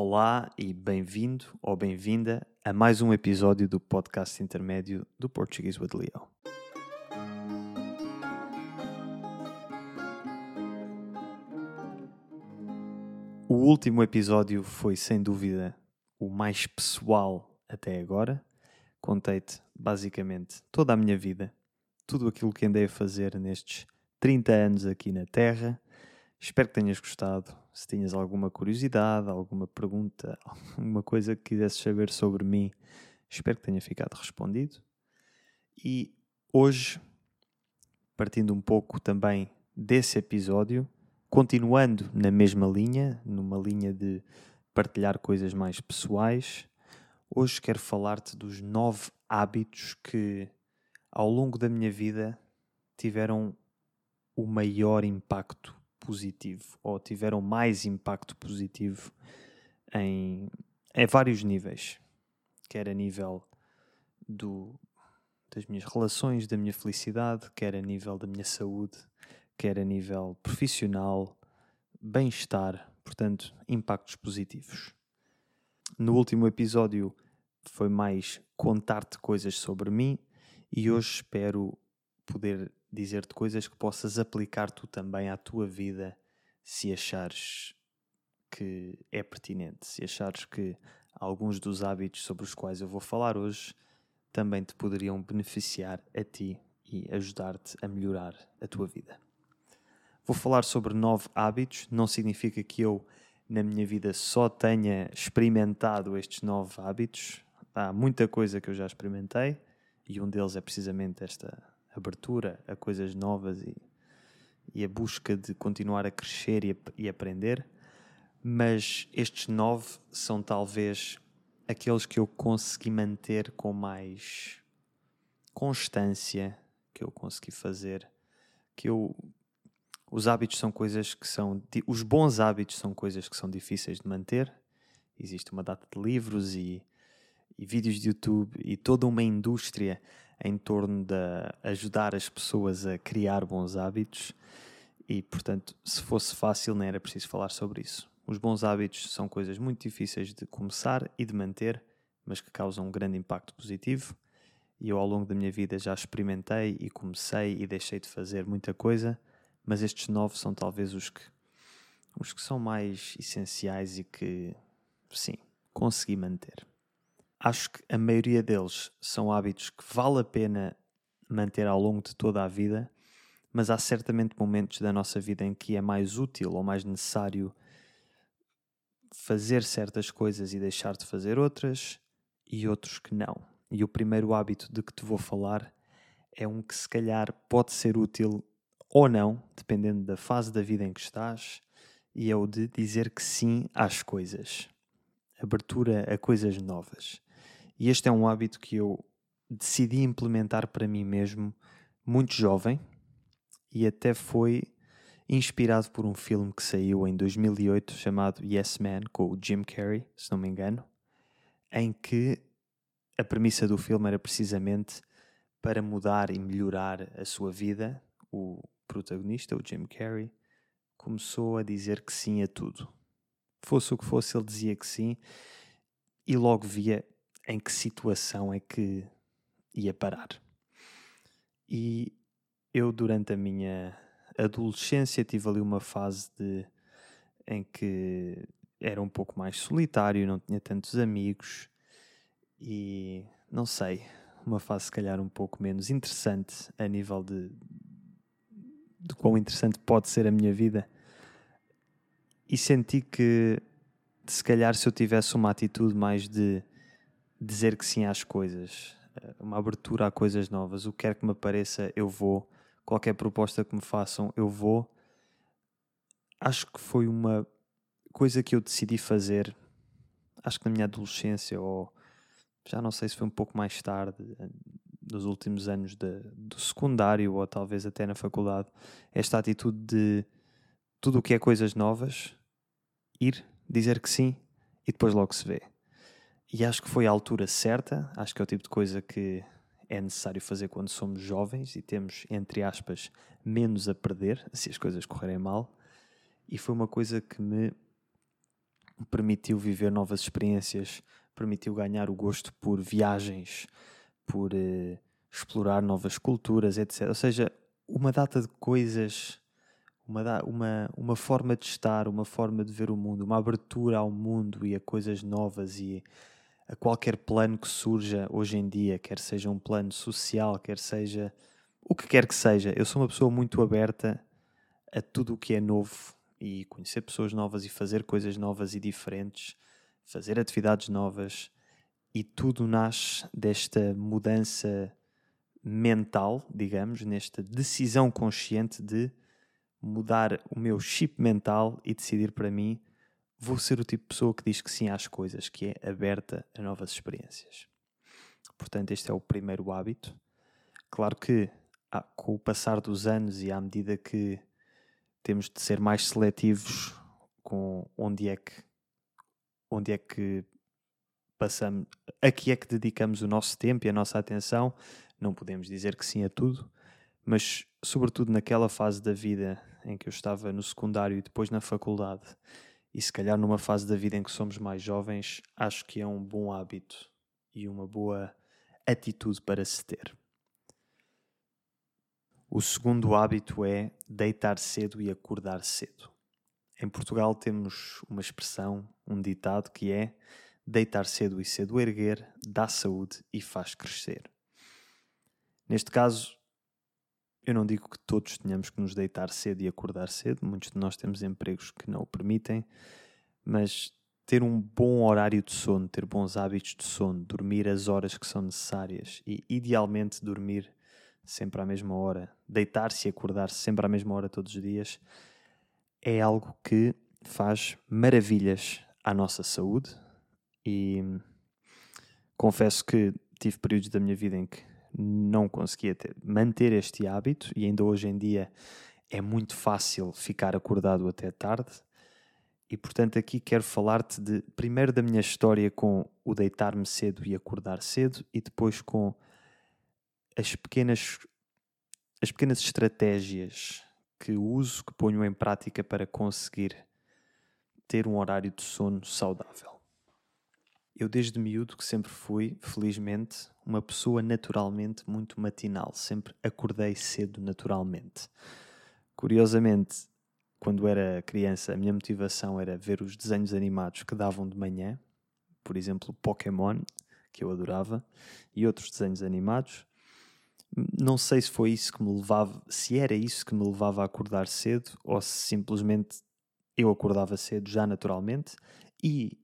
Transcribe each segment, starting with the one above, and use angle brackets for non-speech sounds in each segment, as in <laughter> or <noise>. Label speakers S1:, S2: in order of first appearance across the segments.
S1: Olá e bem-vindo ou bem-vinda a mais um episódio do podcast intermédio do Português with Leo. O último episódio foi sem dúvida o mais pessoal até agora. Contei-te basicamente toda a minha vida, tudo aquilo que andei a fazer nestes 30 anos aqui na Terra. Espero que tenhas gostado. Se tinhas alguma curiosidade, alguma pergunta, <laughs> alguma coisa que quisesses saber sobre mim, espero que tenha ficado respondido. E hoje, partindo um pouco também desse episódio, continuando na mesma linha, numa linha de partilhar coisas mais pessoais, hoje quero falar-te dos nove hábitos que ao longo da minha vida tiveram o maior impacto positivo ou tiveram mais impacto positivo em, em vários níveis, quer a nível do, das minhas relações, da minha felicidade, quer a nível da minha saúde, quer a nível profissional, bem-estar, portanto, impactos positivos. No último episódio foi mais contar-te coisas sobre mim e hoje espero poder dizer-te coisas que possas aplicar tu também à tua vida se achares que é pertinente, se achares que alguns dos hábitos sobre os quais eu vou falar hoje também te poderiam beneficiar a ti e ajudar-te a melhorar a tua vida. Vou falar sobre nove hábitos, não significa que eu, na minha vida, só tenha experimentado estes nove hábitos. Há muita coisa que eu já experimentei e um deles é precisamente esta abertura a coisas novas e, e a busca de continuar a crescer e, a, e aprender. Mas estes nove são talvez aqueles que eu consegui manter com mais constância, que eu consegui fazer, que eu os hábitos são coisas que são. Os bons hábitos são coisas que são difíceis de manter. Existe uma data de livros e, e vídeos de YouTube e toda uma indústria em torno de ajudar as pessoas a criar bons hábitos. E, portanto, se fosse fácil, não era preciso falar sobre isso. Os bons hábitos são coisas muito difíceis de começar e de manter, mas que causam um grande impacto positivo. E eu, ao longo da minha vida, já experimentei e comecei e deixei de fazer muita coisa mas estes nove são talvez os que, os que são mais essenciais e que, sim, consegui manter. Acho que a maioria deles são hábitos que vale a pena manter ao longo de toda a vida, mas há certamente momentos da nossa vida em que é mais útil ou mais necessário fazer certas coisas e deixar de fazer outras, e outros que não. E o primeiro hábito de que te vou falar é um que se calhar pode ser útil ou não, dependendo da fase da vida em que estás, e é o de dizer que sim às coisas. Abertura a coisas novas. E este é um hábito que eu decidi implementar para mim mesmo muito jovem e até foi inspirado por um filme que saiu em 2008 chamado Yes Man com o Jim Carrey, se não me engano, em que a premissa do filme era precisamente para mudar e melhorar a sua vida, o protagonista, o Jim Carrey, começou a dizer que sim a tudo. Fosse o que fosse, ele dizia que sim e logo via em que situação é que ia parar. E eu, durante a minha adolescência, tive ali uma fase de, em que era um pouco mais solitário, não tinha tantos amigos e não sei, uma fase se calhar um pouco menos interessante a nível de, de quão interessante pode ser a minha vida. E senti que, se calhar, se eu tivesse uma atitude mais de dizer que sim às coisas, eh, uma abertura a coisas novas, o que quer que me apareça, eu vou. Qualquer proposta que me façam, eu vou. Acho que foi uma coisa que eu decidi fazer, acho que na minha adolescência, ou já não sei se foi um pouco mais tarde, dos últimos anos de, do secundário ou talvez até na faculdade, esta atitude de tudo o que é coisas novas, ir, dizer que sim e depois logo se vê. E acho que foi a altura certa, acho que é o tipo de coisa que é necessário fazer quando somos jovens e temos, entre aspas, menos a perder se as coisas correrem mal. E foi uma coisa que me permitiu viver novas experiências, permitiu ganhar o gosto por viagens, por uh, explorar novas culturas, etc. Ou seja, uma data de coisas, uma, uma, uma forma de estar, uma forma de ver o mundo, uma abertura ao mundo e a coisas novas e a qualquer plano que surja hoje em dia, quer seja um plano social, quer seja o que quer que seja. Eu sou uma pessoa muito aberta a tudo o que é novo e conhecer pessoas novas e fazer coisas novas e diferentes, fazer atividades novas e tudo nasce desta mudança mental, digamos, nesta decisão consciente de mudar o meu chip mental e decidir para mim vou ser o tipo de pessoa que diz que sim às coisas, que é aberta a novas experiências. Portanto, este é o primeiro hábito. Claro que ah, com o passar dos anos e à medida que temos de ser mais seletivos com onde é que onde é que passamos, a que é que dedicamos o nosso tempo e a nossa atenção. Não podemos dizer que sim a tudo, mas sobretudo naquela fase da vida em que eu estava no secundário e depois na faculdade, e se calhar numa fase da vida em que somos mais jovens, acho que é um bom hábito e uma boa atitude para se ter. O segundo hábito é deitar cedo e acordar cedo. Em Portugal temos uma expressão, um ditado que é deitar cedo e cedo erguer dá saúde e faz crescer. Neste caso, eu não digo que todos tenhamos que nos deitar cedo e acordar cedo, muitos de nós temos empregos que não o permitem, mas ter um bom horário de sono, ter bons hábitos de sono, dormir as horas que são necessárias e, idealmente, dormir sempre à mesma hora, deitar-se e acordar-se sempre à mesma hora todos os dias, é algo que faz maravilhas à nossa saúde. E confesso que tive períodos da minha vida em que não conseguia ter, manter este hábito, e ainda hoje em dia é muito fácil ficar acordado até tarde. E portanto, aqui quero falar-te de primeiro da minha história com o deitar-me cedo e acordar cedo, e depois com as pequenas, as pequenas estratégias que uso, que ponho em prática para conseguir ter um horário de sono saudável. Eu, desde miúdo, que sempre fui, felizmente, uma pessoa naturalmente muito matinal. Sempre acordei cedo naturalmente. Curiosamente, quando era criança, a minha motivação era ver os desenhos animados que davam de manhã, por exemplo, Pokémon, que eu adorava, e outros desenhos animados não sei se foi isso que me levava, se era isso que me levava a acordar cedo ou se simplesmente eu acordava cedo já naturalmente e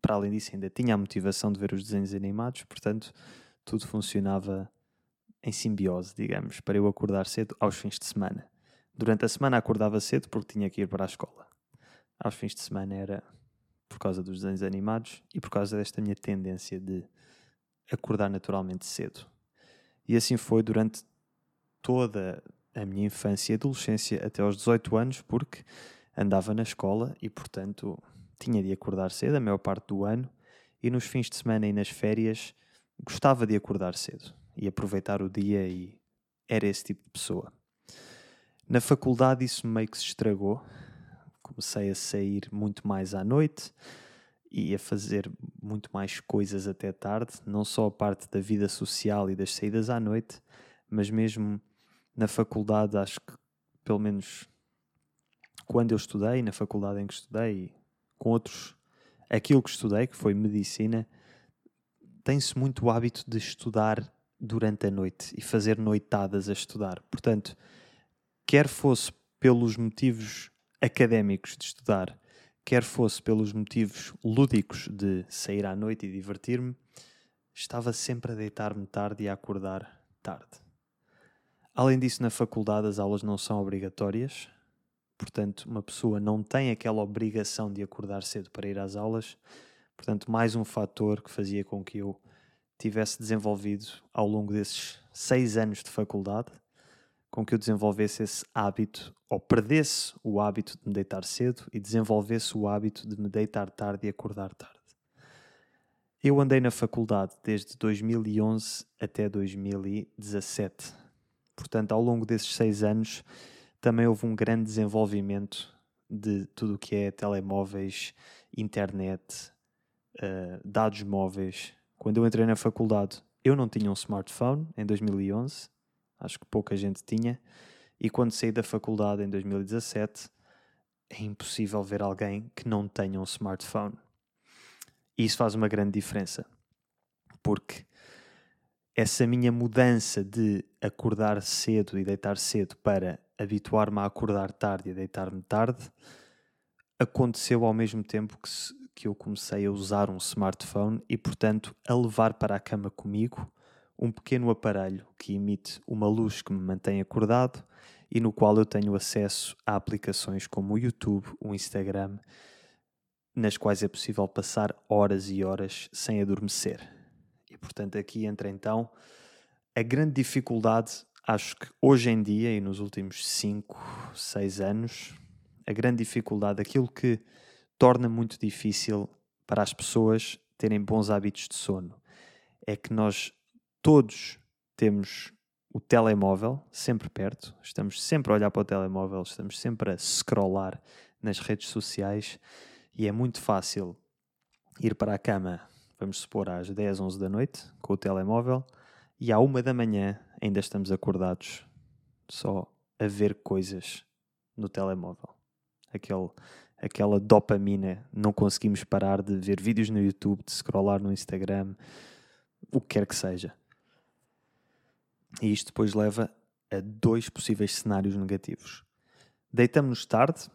S1: para além disso ainda tinha a motivação de ver os desenhos animados, portanto tudo funcionava em simbiose, digamos, para eu acordar cedo aos fins de semana. Durante a semana acordava cedo porque tinha que ir para a escola. Aos fins de semana era por causa dos desenhos animados e por causa desta minha tendência de acordar naturalmente cedo. E assim foi durante toda a minha infância e adolescência até aos 18 anos, porque andava na escola e, portanto, tinha de acordar cedo a maior parte do ano e nos fins de semana e nas férias gostava de acordar cedo e aproveitar o dia e era esse tipo de pessoa. Na faculdade isso meio que se estragou. Comecei a sair muito mais à noite, e a fazer muito mais coisas até tarde, não só a parte da vida social e das saídas à noite, mas mesmo na faculdade, acho que pelo menos quando eu estudei, na faculdade em que estudei, com outros, aquilo que estudei, que foi medicina, tem-se muito o hábito de estudar durante a noite e fazer noitadas a estudar. Portanto, quer fosse pelos motivos académicos de estudar, quer fosse pelos motivos lúdicos de sair à noite e divertir-me, estava sempre a deitar-me tarde e a acordar tarde. Além disso, na faculdade as aulas não são obrigatórias, portanto, uma pessoa não tem aquela obrigação de acordar cedo para ir às aulas. Portanto, mais um fator que fazia com que eu tivesse desenvolvido ao longo desses seis anos de faculdade com que eu desenvolvesse esse hábito, ou perdesse o hábito de me deitar cedo e desenvolvesse o hábito de me deitar tarde e acordar tarde. Eu andei na faculdade desde 2011 até 2017. Portanto, ao longo desses seis anos, também houve um grande desenvolvimento de tudo o que é telemóveis internet, uh, dados móveis. Quando eu entrei na faculdade, eu não tinha um smartphone em 2011, acho que pouca gente tinha, e quando saí da faculdade em 2017, é impossível ver alguém que não tenha um smartphone. E isso faz uma grande diferença, porque essa minha mudança de acordar cedo e deitar cedo para habituar-me a acordar tarde e deitar-me tarde aconteceu ao mesmo tempo que, que eu comecei a usar um smartphone e, portanto, a levar para a cama comigo um pequeno aparelho que emite uma luz que me mantém acordado e no qual eu tenho acesso a aplicações como o YouTube, o Instagram, nas quais é possível passar horas e horas sem adormecer. E portanto, aqui entra então a grande dificuldade, acho que hoje em dia e nos últimos 5, 6 anos, a grande dificuldade, aquilo que torna muito difícil para as pessoas terem bons hábitos de sono, é que nós todos temos o telemóvel sempre perto, estamos sempre a olhar para o telemóvel, estamos sempre a scrollar nas redes sociais e é muito fácil ir para a cama, vamos supor, às 10, 11 da noite com o telemóvel e à 1 da manhã ainda estamos acordados só a ver coisas no telemóvel. Aquele, aquela dopamina, não conseguimos parar de ver vídeos no YouTube, de scrollar no Instagram, o que quer que seja. E isto depois leva a dois possíveis cenários negativos. Deitamos-nos tarde,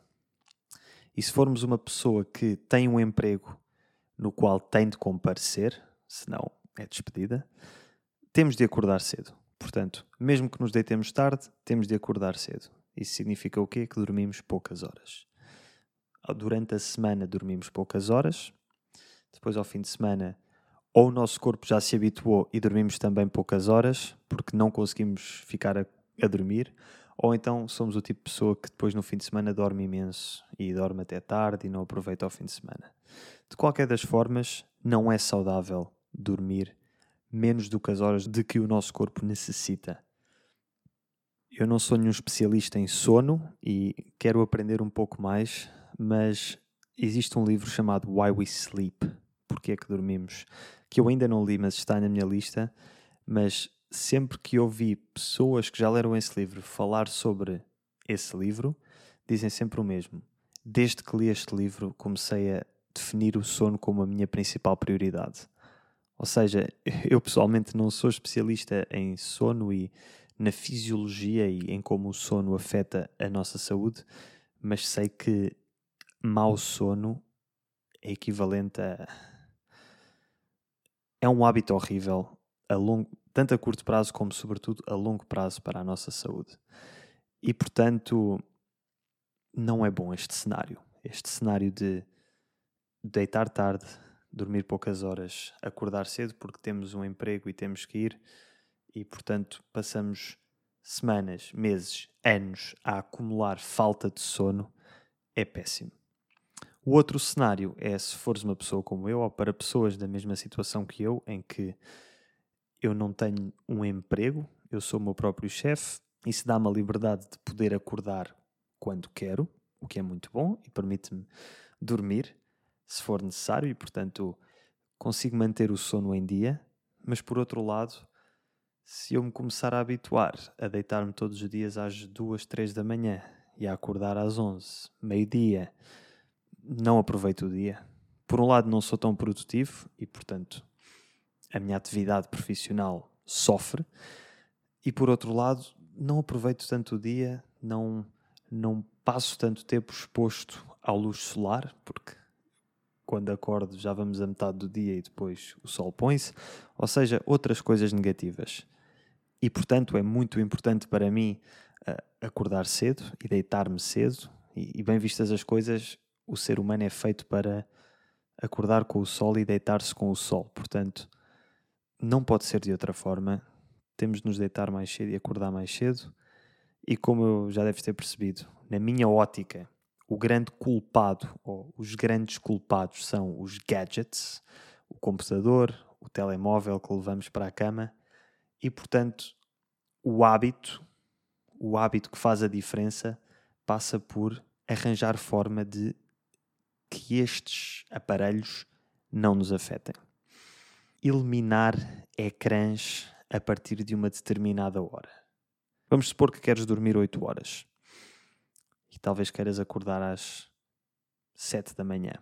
S1: e se formos uma pessoa que tem um emprego no qual tem de comparecer, senão é despedida, temos de acordar cedo. Portanto, mesmo que nos deitemos tarde, temos de acordar cedo. Isso significa o quê? Que dormimos poucas horas. Durante a semana dormimos poucas horas, depois ao fim de semana ou o nosso corpo já se habituou e dormimos também poucas horas, porque não conseguimos ficar a, a, dormir, ou então somos o tipo de pessoa que depois no fim de semana dorme imenso e dorme até tarde e não aproveita o fim de semana. De qualquer das formas, não é saudável dormir menos do que as horas de que o nosso corpo necessita. Eu não sou nenhum especialista em sono e quero aprender um pouco mais, mas existe um livro chamado Why We Sleep, Porque é que dormimos, que eu ainda não li, mas está na minha lista. Mas sempre que ouvi pessoas que já leram esse livro falar sobre esse livro, dizem sempre o mesmo. Desde que li este livro, comecei a definir o sono como a minha principal prioridade. Ou seja, <laughs> eu pessoalmente não sou especialista em sono e na fisiologia e em como o sono afeta a nossa saúde, mas sei que mau sono é equivalente a é um hábito horrível, a longo, tanto a curto prazo como, sobretudo, a longo prazo para a nossa saúde. E, portanto, não é bom este cenário. Este cenário de deitar tarde, dormir poucas horas, acordar cedo porque temos um emprego e temos que ir, e, portanto, passamos semanas, meses, anos a acumular falta de sono, é péssimo. O outro cenário é se fores uma pessoa como eu, ou para pessoas da mesma situação que eu, em que eu não tenho um emprego, eu sou o meu próprio chefe, isso dá-me a liberdade de poder acordar quando quero, o que é muito bom e permite-me dormir se for necessário e, portanto, consigo manter o sono em dia. Mas por outro lado, se eu me começar a habituar a deitar-me todos os dias às duas, três da manhã e a acordar às onze, meio-dia, não aproveito o dia. Por um lado, não sou tão produtivo e, portanto, a minha atividade profissional sofre. E por outro lado, não aproveito tanto o dia, não, não passo tanto tempo exposto à luz solar, porque quando acordo já vamos a metade do dia e depois o sol põe-se, ou seja, outras coisas negativas. E portanto é muito importante para mim uh, acordar cedo e deitar-me cedo, e, e bem vistas as coisas, o ser humano é feito para acordar com o sol e deitar-se com o sol. Portanto, não pode ser de outra forma. Temos de nos deitar mais cedo e acordar mais cedo. E como eu já deves ter percebido, na minha ótica, o grande culpado, ou os grandes culpados, são os gadgets, o computador, o telemóvel que levamos para a cama. E, portanto, o hábito, o hábito que faz a diferença, passa por arranjar forma de que estes aparelhos não nos afetem. Eliminar ecrãs a partir de uma determinada hora. Vamos supor que queres dormir 8 horas e talvez queiras acordar às 7 da manhã.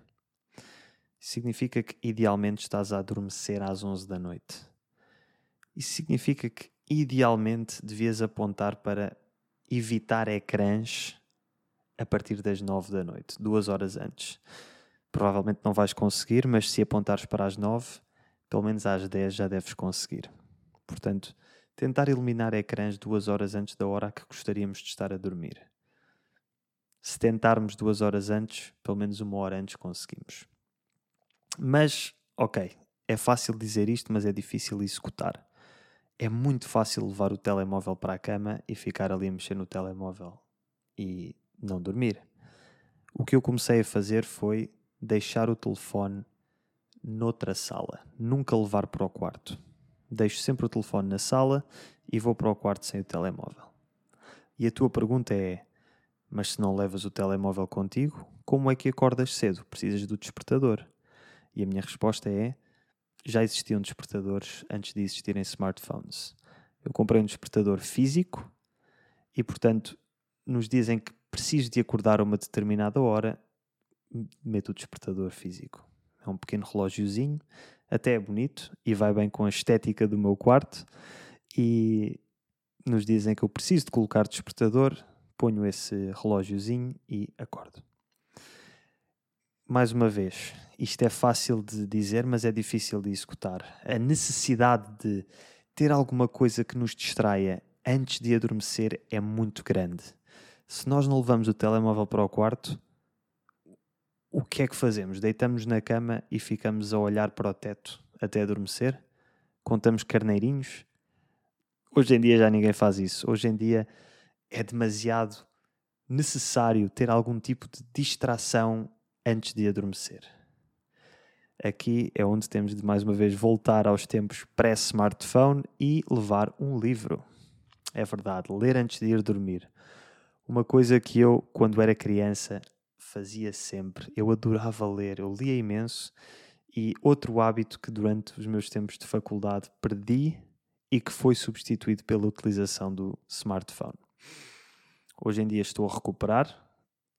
S1: Significa que idealmente estás a adormecer às 11 da noite. Isso significa que idealmente devias apontar para evitar ecrãs a partir das 9 da noite, duas horas antes. Provavelmente não vais conseguir, mas se apontares para as 9, pelo menos às 10 já deves conseguir. Portanto, tentar eliminar ecrãs duas horas antes da hora que gostaríamos de estar a dormir. Se tentarmos duas horas antes, pelo menos uma hora antes conseguimos. Mas, ok, é fácil dizer isto, mas é difícil executar. É muito fácil levar o telemóvel para a cama e ficar ali a mexer no telemóvel e não dormir. O que eu comecei a fazer foi deixar o telefone noutra sala, nunca levar para o quarto. Deixo sempre o telefone na sala e vou para o quarto sem o telemóvel. E a tua pergunta é: mas se não levas o telemóvel contigo, como é que acordas cedo? Precisas do despertador. E a minha resposta é: já existiam despertadores antes de existirem smartphones. Eu comprei um despertador físico e, portanto, nos dias em que preciso de acordar a uma determinada hora, meto o despertador físico. É um pequeno relógiozinho, até é bonito e vai bem com a estética do meu quarto. E nos dias em que eu preciso de colocar despertador, ponho esse relógiozinho e acordo. Mais uma vez, isto é fácil de dizer, mas é difícil de executar. A necessidade de ter alguma coisa que nos distraia antes de adormecer é muito grande se nós não levamos o telemóvel para o quarto, o que é que fazemos? Deitamos na cama e ficamos a olhar para o teto até adormecer? Contamos carneirinhos? Hoje em dia já ninguém faz isso. Hoje em dia é demasiado necessário ter algum tipo de distração antes de adormecer. Aqui é onde temos de mais uma vez voltar aos tempos pré-smartphone e levar um livro. É verdade, ler antes de ir dormir. Uma coisa que eu, quando era criança, fazia sempre. Eu adorava ler, eu lia imenso. E outro hábito que durante os meus tempos de faculdade perdi e que foi substituído pela utilização do smartphone. Hoje em dia estou a recuperar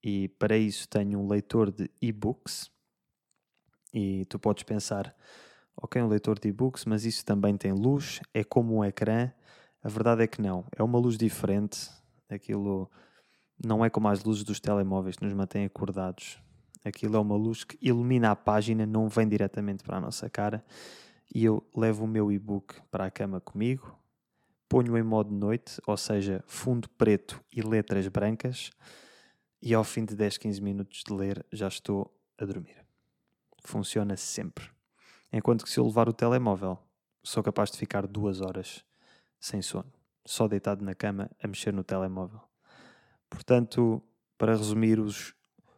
S1: e para isso tenho um leitor de e-books. E tu podes pensar, ok, um leitor de e-books, mas isso também tem luz, é como um ecrã. A verdade é que não, é uma luz diferente. Aquilo não é como as luzes dos telemóveis que nos mantêm acordados. Aquilo é uma luz que ilumina a página, não vem diretamente para a nossa cara. E eu levo o meu e-book para a cama comigo, ponho em modo noite, ou seja, fundo preto e letras brancas, e ao fim de 10, 15 minutos de ler já estou a dormir. Funciona sempre. Enquanto que se eu levar o telemóvel, sou capaz de ficar duas horas sem sono, só deitado na cama a mexer no telemóvel. Portanto, para resumir, os,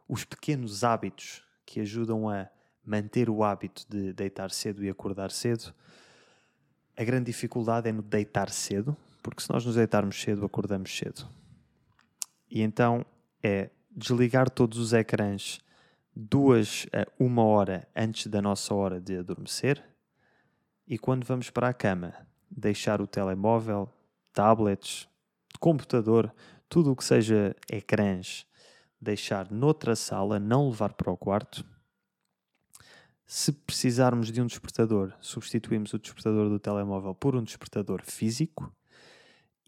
S1: os pequenos hábitos que ajudam a manter o hábito de deitar cedo e acordar cedo, a grande dificuldade é no deitar cedo, porque se nós nos deitarmos cedo, acordamos cedo. E então é desligar todos os ecrãs duas a uma hora antes da nossa hora de adormecer e quando vamos para a cama, deixar o telemóvel, tablets, computador, tudo o que seja ecrãs, deixar noutra sala, não levar para o quarto. Se precisarmos de um despertador, substituímos o despertador do telemóvel por um despertador físico.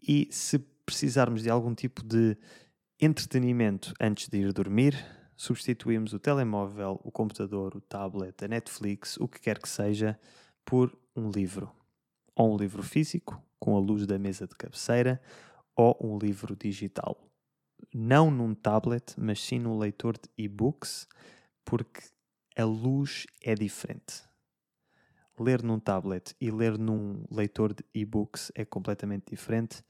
S1: E se precisarmos de algum tipo de entretenimento antes de ir dormir, substituímos o telemóvel, o computador, o tablet, a Netflix, o que quer que seja, por um livro. Ou um livro físico, com a luz da mesa de cabeceira, ou um livro digital. Não num tablet, mas sim num leitor de e-books, porque a luz é diferente. Ler num tablet e ler num leitor de e-books é completamente diferente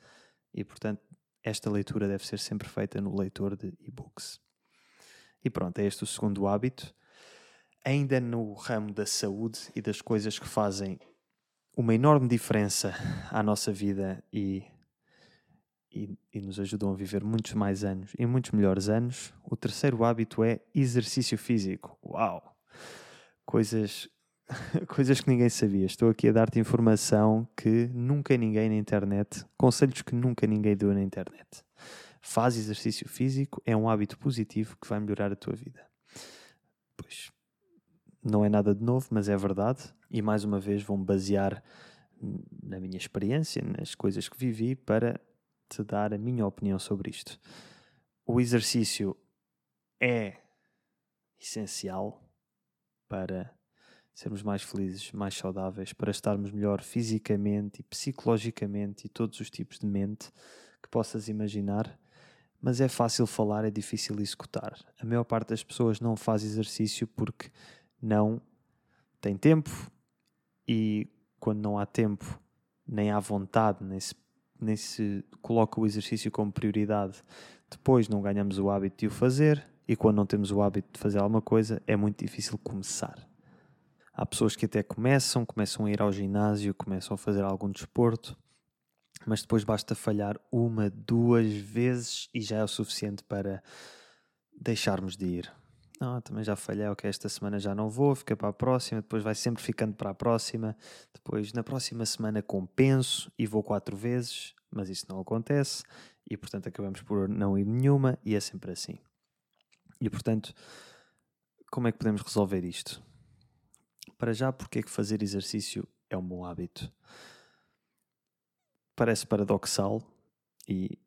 S1: e, portanto, esta leitura deve ser sempre feita no leitor de e-books. E pronto, é este o segundo hábito. Ainda no ramo da saúde e das coisas que fazem uma enorme diferença <laughs> à nossa vida e e, e nos ajudam a viver muitos mais anos e muitos melhores anos. O terceiro hábito é exercício físico. Uau! Coisas, <laughs> coisas que ninguém sabia. Estou aqui a dar-te informação que nunca ninguém na internet, conselhos que nunca ninguém deu na internet. Faz exercício físico, é um hábito positivo que vai melhorar a tua vida. Pois, não é nada de novo, mas é verdade. E mais uma vez vou-me basear na minha experiência, nas coisas que vivi, para te dar a minha opinião sobre isto. O exercício é essencial para sermos mais felizes, mais saudáveis, para estarmos melhor fisicamente e psicologicamente e todos os tipos de mente que possas imaginar. Mas é fácil falar, é difícil executar. A maior parte das pessoas não faz exercício porque não tem tempo e quando não há tempo, nem há vontade, nem se, nem se coloca o exercício como prioridade, depois não ganhamos o hábito de o fazer e quando não temos o hábito de fazer alguma coisa, é muito difícil começar. Há pessoas que até começam, começam a ir ao ginásio, começam a fazer algum desporto, mas depois basta falhar uma, duas vezes e já é o suficiente para deixarmos de ir não, também já falhei, ok, esta semana já não vou, fica para a próxima, depois vai sempre ficando para a próxima, depois na próxima semana compenso e vou quatro vezes, mas isso não acontece e portanto acabamos por não ir nenhuma e é sempre assim. E portanto, como é que podemos resolver isto? Para já, porque é que fazer exercício é um bom hábito? Parece paradoxal e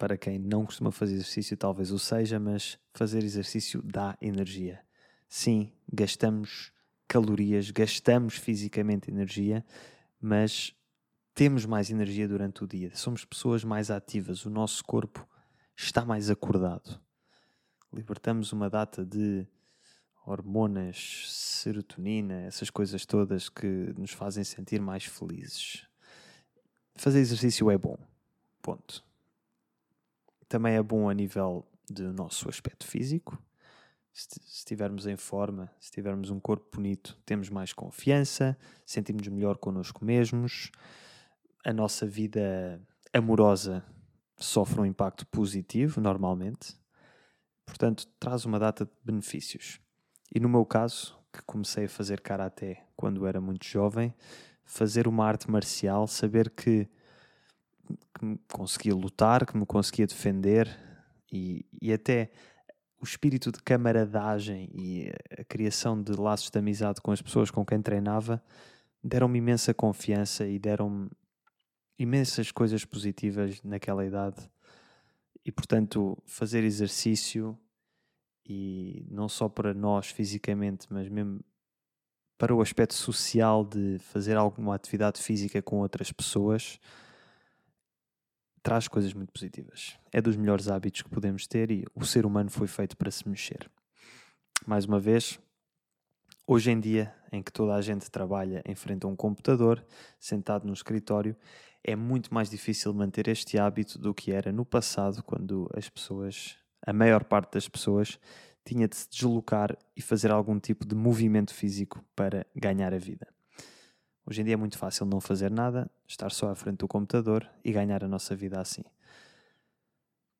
S1: para quem não costuma fazer exercício, talvez o seja, mas fazer exercício dá energia. Sim, gastamos calorias, gastamos fisicamente energia, mas temos mais energia durante o dia. Somos pessoas mais ativas, o nosso corpo está mais acordado. Libertamos uma data de hormonas, serotonina, essas coisas todas que nos fazem sentir mais felizes. Fazer exercício é bom. Ponto também é bom a nível do nosso aspecto físico. Se estivermos em forma, se tivermos um corpo bonito, temos mais confiança, sentimos melhor connosco mesmos, a nossa vida amorosa sofre um impacto positivo normalmente, portanto, traz uma data de benefícios. E no meu caso, que comecei a fazer karaté quando era muito jovem, fazer uma arte marcial, saber que que me conseguia lutar, que me conseguia defender e, e até o espírito de camaradagem e a criação de laços de amizade com as pessoas com quem treinava deram-me imensa confiança e deram-me imensas coisas positivas naquela idade. E portanto, fazer exercício e não só para nós fisicamente, mas mesmo para o aspecto social de fazer alguma atividade física com outras pessoas traz coisas muito positivas. É dos melhores hábitos que podemos ter e o ser humano foi feito para se mexer. Mais uma vez, hoje em dia, em que toda a gente trabalha em frente a um computador, sentado no escritório, é muito mais difícil manter este hábito do que era no passado, quando as pessoas, a maior parte das pessoas, tinha de se deslocar e fazer algum tipo de movimento físico para ganhar a vida. Hoje em dia é muito fácil não fazer nada, estar só à frente do computador e ganhar a nossa vida assim.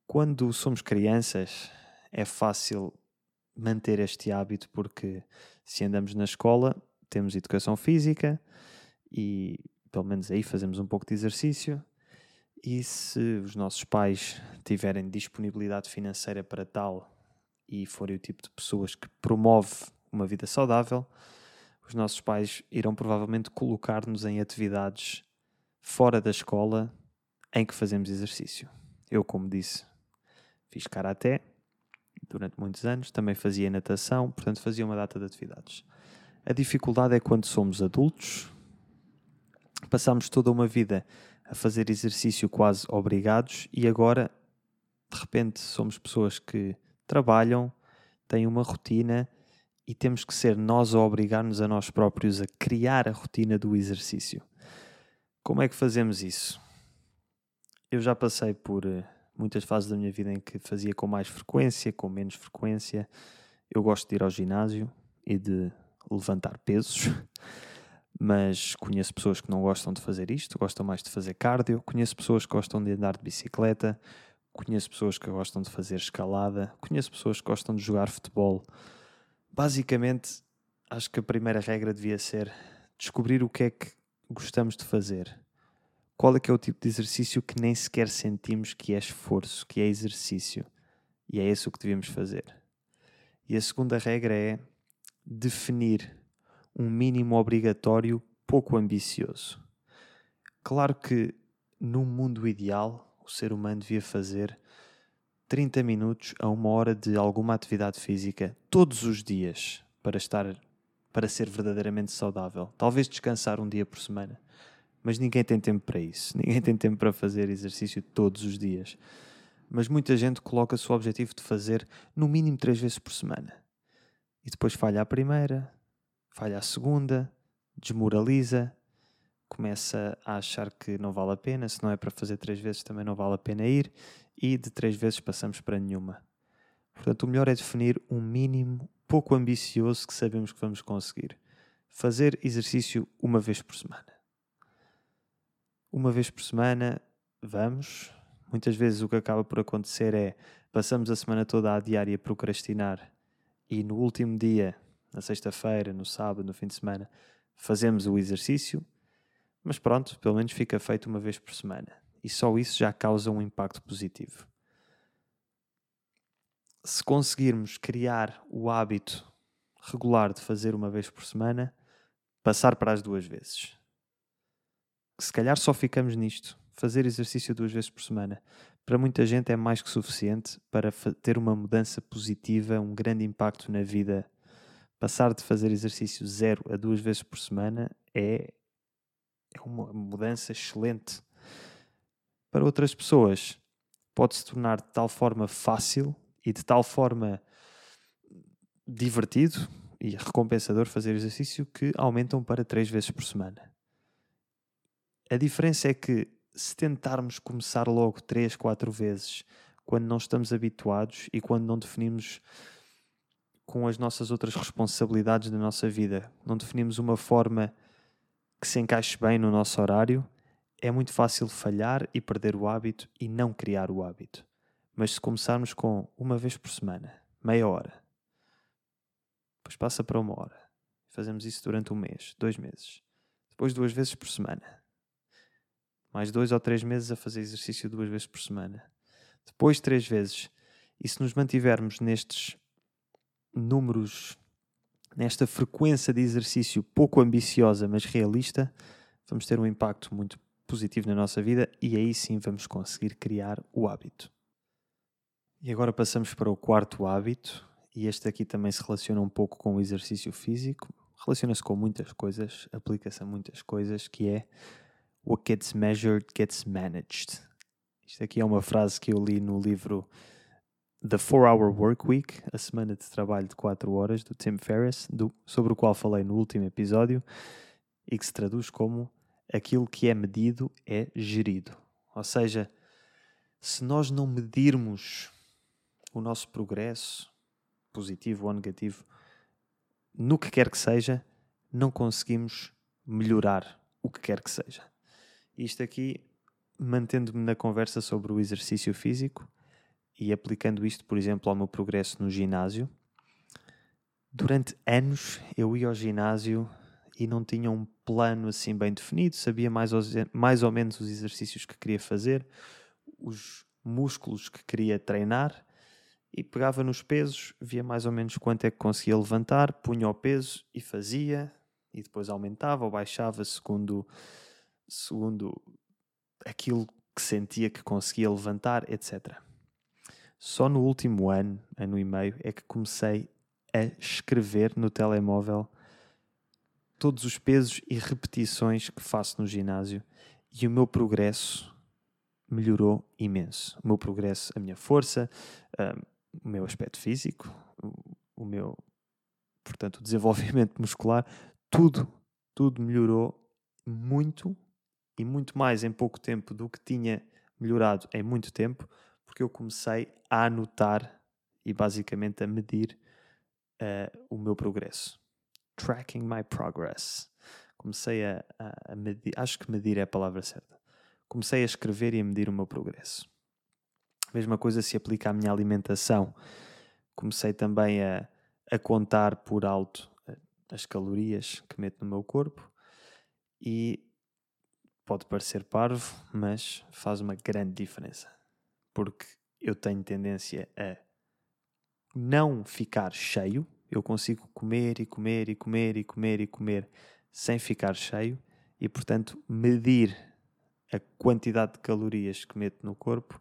S1: Quando somos crianças, é fácil manter este hábito porque se andamos na escola, temos educação física e pelo menos aí fazemos um pouco de exercício. E se os nossos pais tiverem disponibilidade financeira para tal e forem o tipo de pessoas que promove uma vida saudável, os nossos pais irão provavelmente colocar-nos em atividades fora da escola em que fazemos exercício. Eu, como disse, fiz karaté durante muitos anos, também fazia natação, portanto fazia uma data de atividades. A dificuldade é quando somos adultos, passamos toda uma vida a fazer exercício quase obrigados e agora, de repente, somos pessoas que trabalham, têm uma rotina e temos que ser nós a obrigar-nos a nós próprios a criar a rotina do exercício. Como é que fazemos isso? Eu já passei por eh, muitas fases da minha vida em que fazia com mais frequência, com menos frequência. Eu gosto de ir ao ginásio e de levantar pesos, <laughs> mas conheço pessoas que não gostam de fazer isto, gostam mais de fazer cardio, conheço pessoas que gostam de andar de bicicleta, conheço pessoas que gostam de fazer escalada, conheço pessoas que gostam de jogar futebol. Basicamente, acho que a primeira regra devia ser descobrir o que é que gostamos de fazer. Qual é que é o tipo de exercício que nem sequer sentimos que é esforço, que é exercício. E é esse o que devíamos fazer. E a segunda regra é definir um mínimo obrigatório pouco ambicioso. Claro que num mundo ideal, o ser humano devia fazer 30 minutos a uma hora de alguma atividade física todos os dias para estar para ser verdadeiramente saudável. Talvez descansar um dia por semana. Mas ninguém tem tempo para isso. <laughs> Ninguém tem tempo para fazer exercício todos os dias. Mas muita gente coloca-se o objetivo de fazer no mínimo três vezes por semana. E depois falha a primeira, falha a segunda, desmoraliza, começa a achar que não vale a pena, se não é para fazer três vezes também não vale a pena ir, e de três vezes passamos para nenhuma. Portanto, o melhor é definir um mínimo pouco ambicioso que sabemos que vamos conseguir. Fazer exercício uma vez por semana. Uma vez por semana, vamos. Muitas vezes o que acaba por acontecer é passamos a semana toda a diária a procrastinar e no último dia na sexta-feira, no sábado, no fim de semana, fazemos o exercício, mas pronto, pelo menos fica feito uma vez por semana. E só isso já causa um impacto positivo. Se conseguirmos criar o hábito regular de fazer uma vez por semana, passar para as duas vezes. Se calhar só ficamos nisto, fazer exercício duas vezes por semana. Para muita gente é mais que suficiente para ter uma mudança positiva, um grande impacto na vida passar de fazer exercício zero a duas vezes por semana é, é uma mudança excelente. Para outras pessoas, pode se tornar de tal forma fácil e de tal forma divertido e recompensador fazer exercício que aumentam para três vezes por semana. A diferença é que se tentarmos começar logo três, quatro vezes, quando não estamos habituados e quando não definimos com as nossas outras responsabilidades da nossa vida, não definimos uma forma que se encaixe bem no nosso horário, é muito fácil falhar e perder o hábito e não criar o hábito. Mas se começarmos com uma vez por semana, meia hora, depois passa para uma hora, fazemos isso durante um mês, dois meses, depois duas vezes por semana, mais dois ou três meses a fazer exercício duas vezes por semana, depois três vezes, e se nos mantivermos nestes números, nesta frequência de exercício pouco ambiciosa, mas realista, vamos ter um impacto muito positivo na nossa vida e aí sim vamos conseguir criar o hábito. E agora passamos para o quarto hábito, e este aqui também se relaciona um pouco com o exercício físico, relaciona-se com muitas coisas, aplica-se a muitas coisas, que é What gets measured gets managed. Isto aqui é uma frase que eu li no livro The 4-Hour Work Week, a semana de trabalho de 4 horas do Tim Ferriss, do, sobre o qual falei no último episódio, e que se traduz como aquilo que é medido é gerido. Ou seja, se nós não medirmos o nosso progresso, positivo ou negativo, no que quer que seja, não conseguimos melhorar o que quer que seja. Isto aqui, mantendo-me na conversa sobre o exercício físico, e aplicando isto, por exemplo, ao meu progresso no ginásio, durante anos eu ia ao ginásio e não tinha um plano assim bem definido, sabia mais ou, mais ou menos os exercícios que queria fazer, os músculos que queria treinar e pegava nos pesos, via mais ou menos quanto é que conseguia levantar, punha o peso e fazia, e depois aumentava ou baixava segundo, segundo aquilo que sentia que conseguia levantar, etc. Só no último ano, ano e meio, é que comecei a escrever no telemóvel todos os pesos e repetições que faço no ginásio e o meu progresso melhorou imenso. O meu progresso, a minha força, um, o meu aspecto físico, o, o meu, portanto, o desenvolvimento muscular, tudo, tudo melhorou muito e muito mais em pouco tempo do que tinha melhorado em muito tempo, porque eu comecei a anotar e basicamente a medir uh, o meu progresso. Tracking my progress. comecei a, a, medir, acho que medir é a palavra certa. Comecei a escrever e a medir o meu progresso. A mesma coisa se aplica à minha alimentação. Comecei também a, a contar por alto eh, as calorias que meto no meu corpo e pode parecer parvo, mas faz uma grande diferença. Porque eu tenho tendência a não ficar cheio, eu consigo comer e comer e comer e comer e comer sem ficar cheio e, portanto, medir a quantidade de calorias que meto no corpo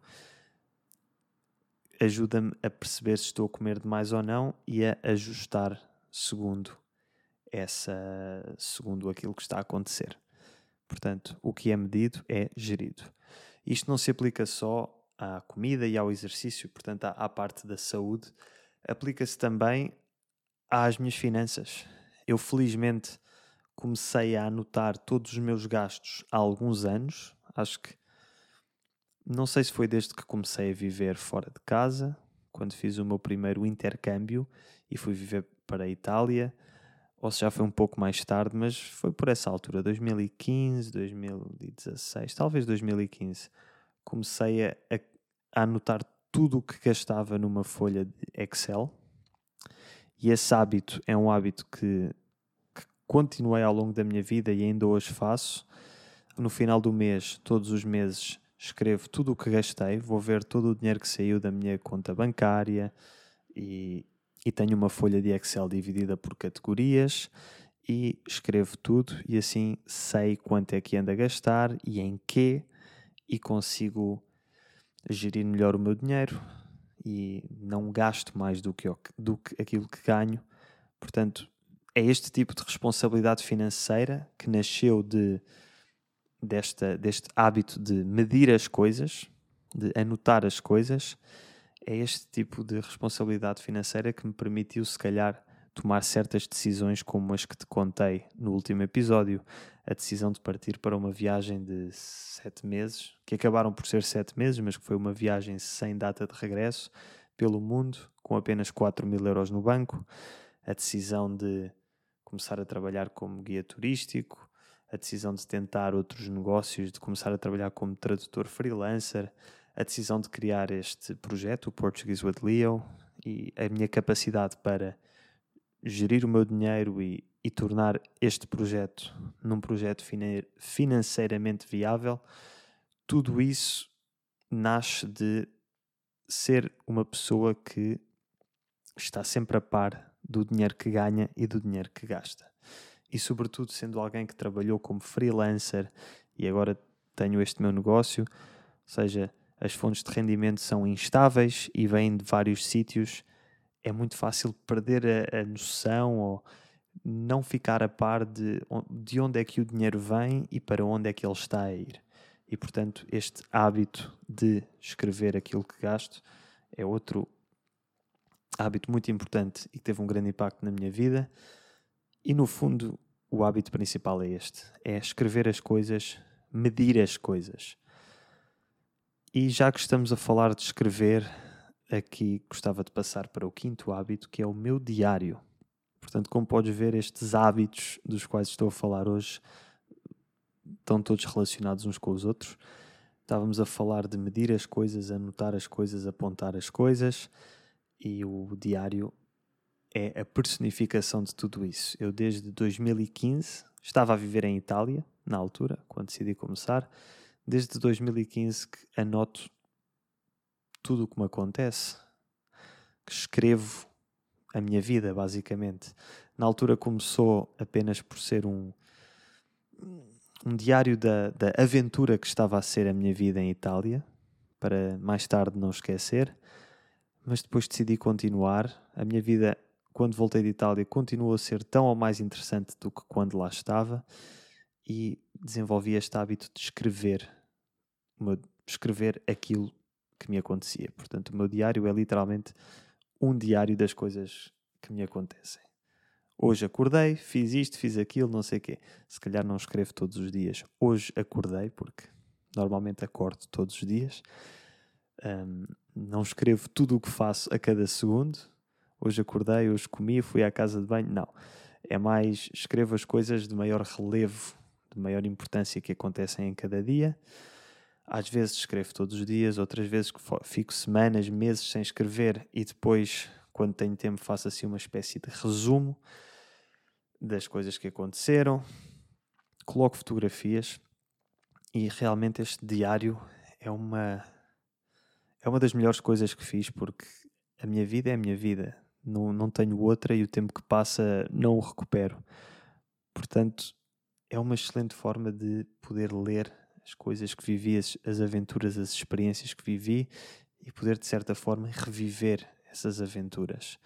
S1: ajuda-me a perceber se estou a comer demais ou não e a ajustar segundo essa segundo aquilo que está a acontecer. Portanto, o que é medido é gerido. Isto não se aplica só à comida e ao exercício, portanto, à, à parte da saúde, aplica-se também às minhas finanças. Eu felizmente comecei a anotar todos os meus gastos há alguns anos. Acho que não sei se foi desde que comecei a viver fora de casa, quando fiz o meu primeiro intercâmbio e fui viver para a Itália, ou se já foi um pouco mais tarde, mas foi por essa altura, 2015, 2016, talvez 2015. Comecei a, anotar tudo o que gastava numa folha de Excel. E esse hábito é um hábito que continuei ao longo da minha vida e ainda hoje faço. No final do mês, todos os meses, escrevo tudo o que gastei, vou ver todo o dinheiro que saiu da minha conta bancária e, e tenho uma folha de Excel dividida por categorias e escrevo tudo e assim sei quanto é que ando a gastar e em quê e consigo gerir melhor o meu dinheiro e não gasto mais do que, do que aquilo que ganho. Portanto, é este tipo de responsabilidade financeira que nasceu de, desta, deste hábito de medir as coisas, de anotar as coisas. É este tipo de responsabilidade financeira que me permitiu, se calhar, tomar certas decisões como as que te contei no último episódio. A decisão de partir para uma viagem de sete meses, que acabaram por ser sete meses, mas que foi uma viagem sem data de regresso pelo mundo, com apenas 4 mil euros no banco. A decisão de começar a trabalhar como guia turístico, a decisão de tentar outros negócios, de começar a trabalhar como tradutor freelancer, a decisão de criar este projeto, o Portuguese with Leo, e a minha capacidade para gerir o meu dinheiro e, e tornar este projeto num projeto financeiramente viável, tudo isso nasce de ser uma pessoa que está sempre a par do dinheiro que ganha e do dinheiro que gasta. E, sobretudo, sendo alguém que trabalhou como freelancer e agora tenho este meu negócio, ou seja, as fontes de rendimento são instáveis e vêm de vários sítios, é muito fácil perder a, a noção ou não ficar a par de, de onde é que o dinheiro vem e para onde é que ele está a ir. E, portanto, este hábito de escrever aquilo que gasto é outro hábito muito importante e que teve um grande impacto na minha vida. E no fundo, o hábito principal é este: é escrever as coisas, medir as coisas. E já que estamos a falar de escrever, aqui gostava de passar para o quinto hábito, que é o meu diário. Portanto, como podes ver, estes hábitos dos quais estou a falar hoje estão todos relacionados uns com os outros. Estávamos a falar de medir as coisas, anotar as coisas, apontar as coisas e o diário é a personificação de tudo isso. Eu, desde 2015, estava a viver em Itália, na altura, quando decidi começar. Desde 2015 que anoto tudo o que me acontece, que escrevo a minha vida, basicamente. Na altura começou apenas por ser um, um diário da, da aventura que estava a ser a minha vida em Itália, para mais tarde não esquecer mas depois decidi continuar. A minha vida, quando voltei de Itália, continuou a ser tão ou mais interessante do que quando lá estava e desenvolvi este hábito de escrever, escrever aquilo que me acontecia. Portanto, o meu diário é literalmente um diário das coisas que me acontecem. Hoje acordei, fiz isto, fiz aquilo, não sei o quê. Se calhar não escrevo todos os dias. Hoje acordei, porque normalmente acordo todos os dias. Um, não escrevo tudo o que faço a cada segundo. Hoje acordei, hoje comi, fui à casa de banho. Não. É mais escrevo as coisas de maior relevo, de maior importância que acontecem em cada dia. Às vezes escrevo todos os dias, outras vezes fico semanas, meses sem escrever e depois, quando tenho tempo, faço assim uma espécie de resumo das coisas que aconteceram. Coloco fotografias e realmente este diário é uma é uma das melhores coisas que fiz porque a minha vida é a minha vida. Não, não tenho outra e o tempo que passa não o recupero. Portanto, é uma excelente forma de poder ler as coisas que vivi, as, as aventuras, as experiências que vivi e poder, de certa forma, reviver essas aventuras.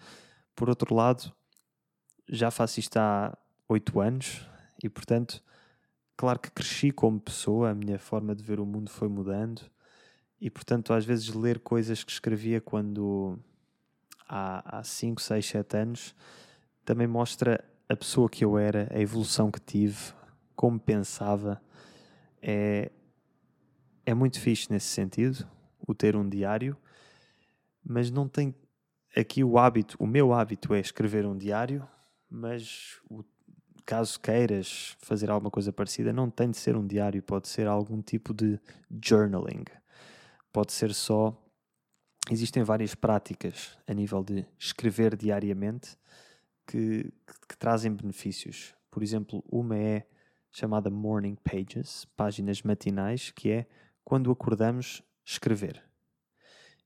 S1: Por outro lado, já faço isto há oito anos e, portanto, claro que cresci como pessoa, a minha forma de ver o mundo foi mudando e, portanto, às vezes ler coisas que escrevia quando há 5, 6, 7 anos também mostra a pessoa que eu era, a evolução que tive, como pensava. É, é muito fixe nesse sentido, o ter um diário, mas não tem aqui o hábito, o meu hábito é escrever um diário, mas o, caso queiras fazer alguma coisa parecida, não tem de ser um diário, pode ser algum tipo de journaling pode ser só. Existem várias práticas a nível de escrever diariamente que, que, que trazem benefícios. Por exemplo, uma é chamada Morning Pages, páginas matinais, que é quando acordamos, escrever.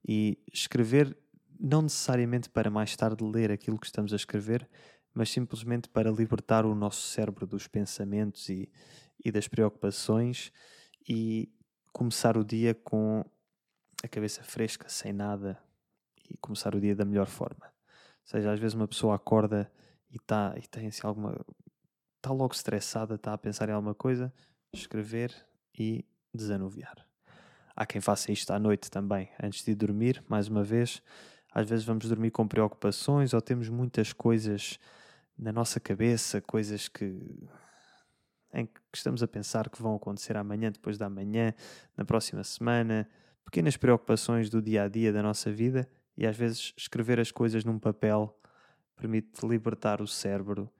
S1: E escrever não necessariamente para mais tarde ler aquilo que estamos a escrever, mas simplesmente para libertar o nosso cérebro dos pensamentos e, e das preocupações e começar o dia com a cabeça fresca, sem nada e começar o dia da melhor forma. Ou seja, às vezes uma pessoa acorda e, tá, e tem assim alguma. Está logo estressada, está a pensar em alguma coisa, escrever e desanuviar. Há quem faça isto à noite também, antes de dormir, mais uma vez. Às vezes vamos dormir com preocupações ou temos muitas coisas na nossa cabeça, coisas que em que estamos a pensar que vão acontecer amanhã, depois da manhã, na próxima semana, pequenas preocupações do dia a dia da nossa vida e às vezes escrever as coisas num papel permite libertar o cérebro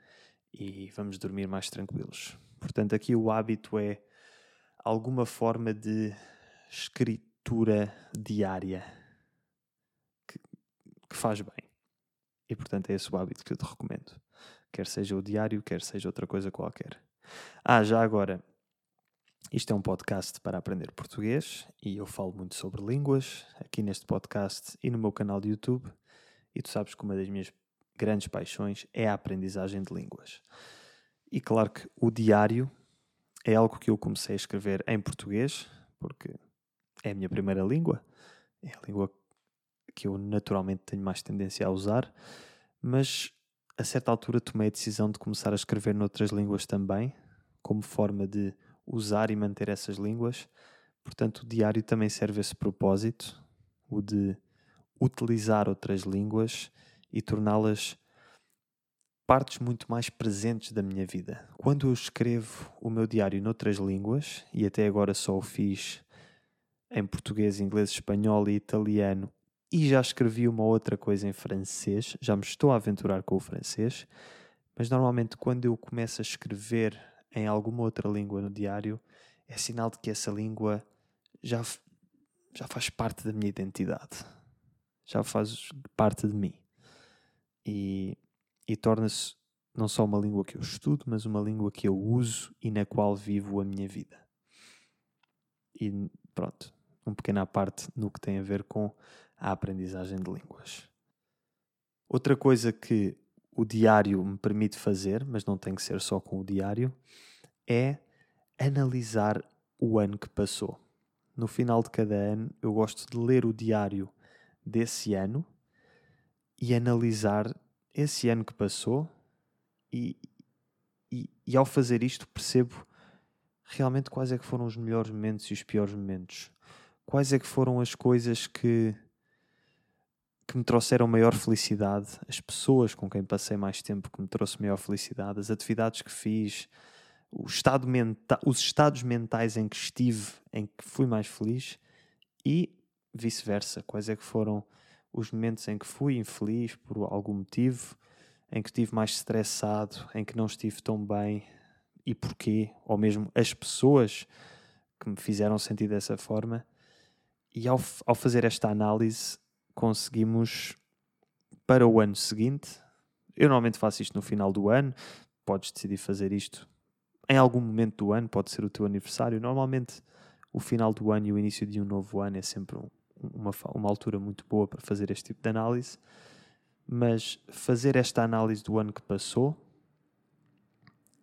S1: e vamos dormir mais tranquilos. Portanto, aqui o hábito é alguma forma de escritura diária que, que faz bem. E portanto é esse o hábito que eu te recomendo. Quer seja o diário, quer seja outra coisa qualquer. Ah, já agora, isto é um podcast para aprender português e eu falo muito sobre línguas aqui neste podcast e no meu canal de YouTube. E tu sabes que uma das minhas grandes paixões é a aprendizagem de línguas. E claro que o diário é algo que eu comecei a escrever em português, porque é a minha primeira língua, é a língua que eu naturalmente tenho mais tendência a usar, mas a certa altura tomei a decisão de começar a escrever noutras línguas também, como forma de usar e manter essas línguas. Portanto, o diário também serve esse propósito, o de utilizar outras línguas e torná-las partes muito mais presentes da minha vida. Quando eu escrevo o meu diário noutras línguas, e até agora só o fiz em português, inglês, espanhol e italiano, e já escrevi uma outra coisa em francês, já me estou a aventurar com o francês, mas normalmente quando eu começo a escrever em alguma outra língua no diário, é sinal de que essa língua já, já faz parte da minha identidade, já faz parte de mim. E, e torna-se não só uma língua que eu estudo, mas uma língua que eu uso e na qual vivo a minha vida. E pronto, um pequena parte no que tem a ver com a aprendizagem de línguas. Outra coisa que o diário me permite fazer, mas não tem que ser só com o diário, é analisar o ano que passou. No final de cada ano, eu gosto de ler o diário desse ano e analisar esse ano que passou, e, e, e, ao fazer isto percebo realmente quais é que foram os melhores momentos e os piores momentos. Quais é que foram as coisas que que me trouxeram maior felicidade, as pessoas com quem passei mais tempo que me trouxe maior felicidade, as atividades que fiz, o estado mental, os estados mentais em que estive, em que fui mais feliz e vice-versa. Quais é que foram os momentos em que fui infeliz por algum motivo, em que estive mais estressado, em que não estive tão bem e porquê, ou mesmo as pessoas que me fizeram sentir dessa forma. E ao, ao fazer esta análise, conseguimos para o ano seguinte. Eu normalmente faço isto no final do ano, podes decidir fazer isto em algum momento do ano, pode ser o teu aniversário. Normalmente, o final do ano e o início de um novo ano é sempre um, uma, uma altura muito boa para fazer este tipo de análise. Mas fazer esta análise do ano que passou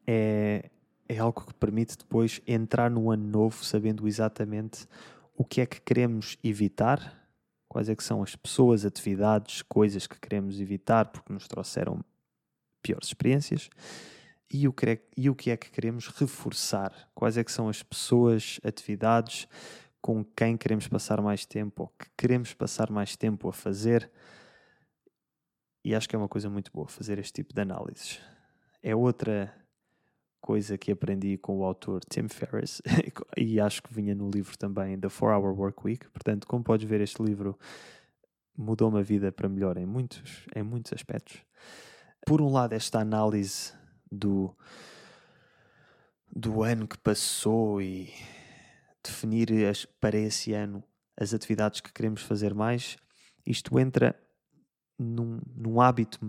S1: é, é algo que permite depois entrar no ano novo sabendo exatamente o que é que queremos evitar, quais é que são as pessoas, atividades, coisas que queremos evitar porque nos trouxeram piores experiências e o, que é, e o que é que queremos reforçar, quais é que são as pessoas, atividades com quem queremos passar mais tempo ou que queremos passar mais tempo a fazer. E acho que é uma coisa muito boa fazer este tipo de análises. É outra coisa que aprendi com o autor Tim Ferriss <laughs> e acho que vinha no livro também The 4 Hour Work Week. Portanto, como podes ver, este livro mudou-me a vida para melhor em muitos, em muitos aspectos. Por um lado, esta análise do, do ano que passou e definir as, para esse ano as atividades que queremos fazer mais, isto entra num, num hábito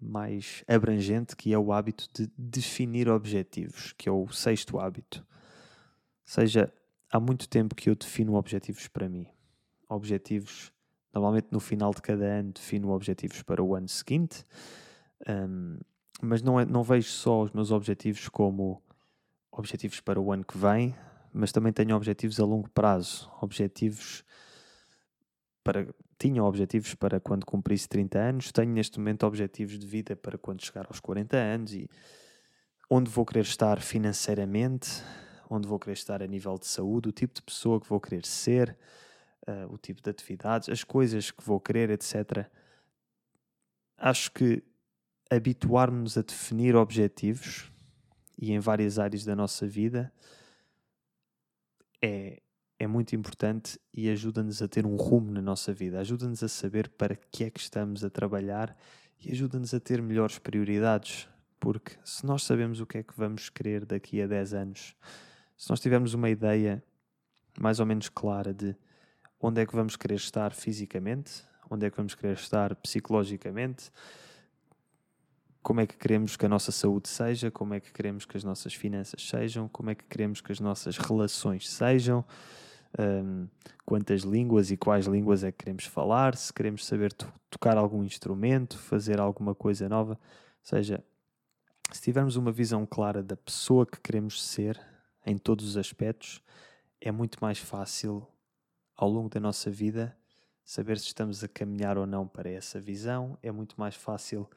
S1: mais abrangente, que é o hábito de definir objetivos, que é o sexto hábito. Ou seja, há muito tempo que eu defino objetivos para mim. Objetivos, normalmente no final de cada ano, defino objetivos para o ano seguinte, um, mas não, é, não vejo só os meus objetivos como objetivos para o ano que vem, mas também tenho objetivos a longo prazo, objetivos para tinha objetivos para quando cumprisse 30 anos, tenho neste momento objetivos de vida para quando chegar aos 40 anos e onde vou querer estar financeiramente, onde vou querer estar a nível de saúde, o tipo de pessoa que vou querer ser, uh, o tipo de atividades, as coisas que vou querer, etc. Acho que habituarmos a definir objetivos e em várias áreas da nossa vida é, é muito importante e ajuda-nos a ter um rumo na nossa vida, ajuda-nos a saber para que é que estamos a trabalhar e ajuda-nos a ter melhores prioridades. Porque se nós sabemos o que é que vamos querer daqui a 10 anos, se nós tivermos uma ideia mais ou menos clara de onde é que vamos querer estar fisicamente, onde é que vamos querer estar psicologicamente, como é que queremos que a nossa saúde seja, como é que queremos que as nossas finanças sejam, como é que queremos que as nossas relações sejam, um, quantas línguas e quais línguas é que queremos falar, se queremos saber to tocar algum instrumento, fazer alguma coisa nova. Ou seja, se tivermos uma visão clara da pessoa que queremos ser em todos os aspectos, é muito mais fácil ao longo da nossa vida saber se estamos a caminhar ou não para essa visão. É muito mais fácil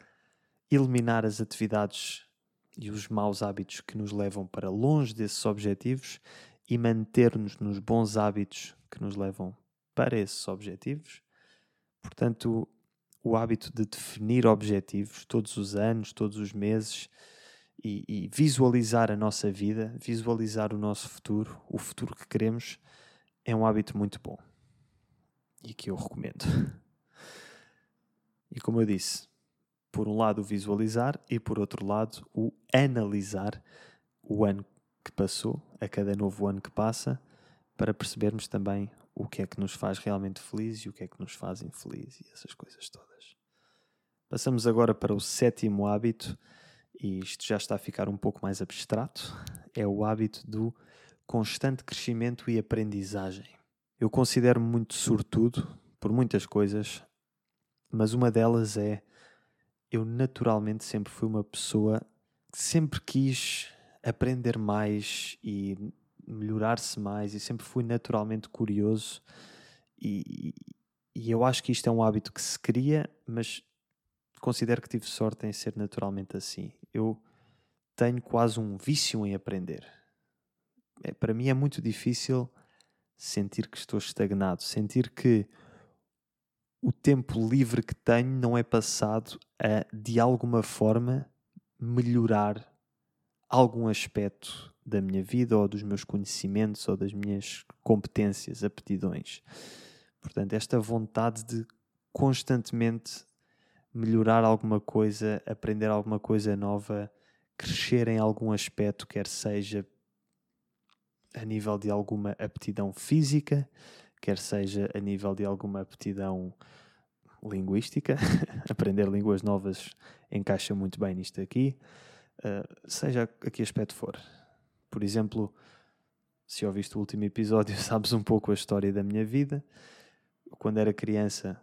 S1: eliminar as atividades e os maus hábitos que nos levam para longe desses objetivos e manter-nos nos bons hábitos que nos levam para esses objetivos. Portanto, o hábito de definir objetivos todos os anos, todos os meses e, e, visualizar a nossa vida, visualizar o nosso futuro, o futuro que queremos, é um hábito muito bom e que eu recomendo. <laughs> E como eu disse, por um lado o visualizar e por outro lado o analisar o ano que passou, a cada novo ano que passa, para percebermos também o que é que nos faz realmente feliz e o que é que nos faz infeliz e essas coisas todas. Passamos agora para o sétimo hábito, e isto já está a ficar um pouco mais abstrato, é o hábito do constante crescimento e aprendizagem. Eu considero-me muito sortudo por muitas coisas, mas uma delas é eu naturalmente sempre fui uma pessoa que sempre quis aprender mais e melhorar-se mais e sempre fui naturalmente curioso e, e eu acho que isto é um hábito que se cria, mas considero que tive sorte em ser naturalmente assim. Eu tenho quase um vício em aprender. É, para mim é muito difícil sentir que estou estagnado, sentir que o tempo livre que tenho não é passado a, de alguma forma, melhorar algum aspecto da minha vida ou dos meus conhecimentos ou das minhas competências, aptidões. Portanto, esta vontade de constantemente melhorar alguma coisa, aprender alguma coisa nova, crescer em algum aspecto, quer seja a nível de alguma aptidão física, quer seja a nível de alguma aptidão linguística, <laughs> aprender línguas novas encaixa muito bem nisto aqui, uh, seja a que aspecto for. Por exemplo, se ouviste o último episódio, <laughs> sabes um pouco a história da minha vida. Quando era criança,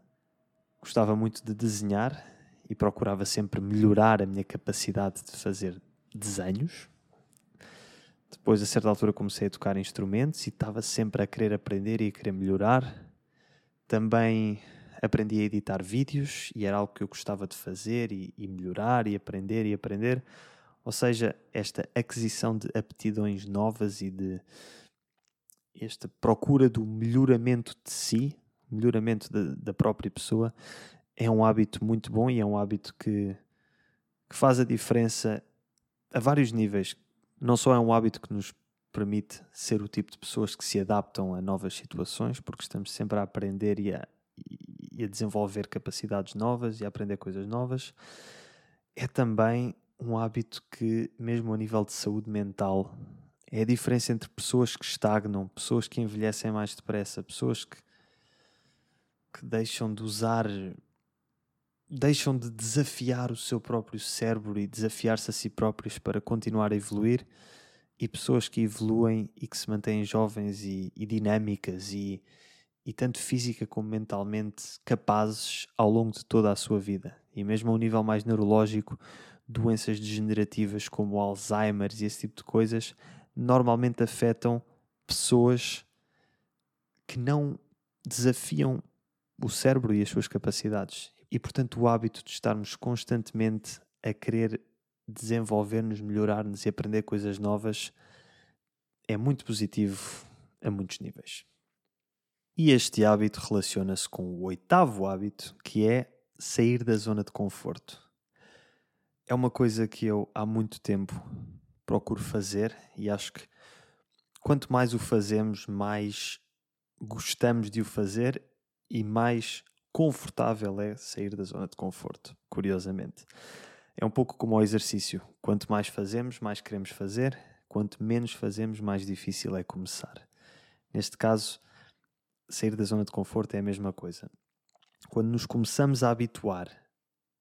S1: gostava muito de desenhar e procurava sempre melhorar a minha capacidade de fazer desenhos. Depois, a certa altura, comecei a tocar instrumentos e estava sempre a querer aprender e a querer melhorar. Também aprendi a editar vídeos e era algo que eu gostava de fazer e, e melhorar e aprender e aprender. Ou seja, esta aquisição de aptidões novas e de esta procura do melhoramento de si, melhoramento de, da própria pessoa, é um hábito muito bom e é um hábito que, que faz a diferença a vários níveis. Não só é um hábito que nos permite ser o tipo de pessoas que se adaptam a novas situações, porque estamos sempre a aprender e a, e a desenvolver capacidades novas e a aprender coisas novas, é também um hábito que, mesmo a nível de saúde mental, é a diferença entre pessoas que estagnam, pessoas que envelhecem mais depressa, pessoas que, que deixam de usar, deixam de desafiar o seu próprio cérebro e desafiar-se a si próprios para continuar a evoluir, e pessoas que evoluem e que se mantêm jovens e, e dinâmicas e, e tanto física como mentalmente capazes ao longo de toda a sua vida. E mesmo a um nível mais neurológico, doenças degenerativas como Alzheimer e esse tipo de coisas normalmente afetam pessoas que não desafiam o cérebro e as suas capacidades. E portanto, o hábito de estarmos constantemente a querer desenvolver-nos, melhorar-nos e aprender coisas novas é muito positivo a muitos níveis. E este hábito relaciona-se com o oitavo hábito, que é sair da zona de conforto é uma coisa que eu há muito tempo procuro fazer e acho que quanto mais o fazemos, mais gostamos de o fazer e mais confortável é sair da zona de conforto, curiosamente. É um pouco como o exercício. Quanto mais fazemos, mais queremos fazer. Quanto menos fazemos, mais difícil é começar. Neste caso, sair da zona de conforto é a mesma coisa. Quando nos começamos a habituar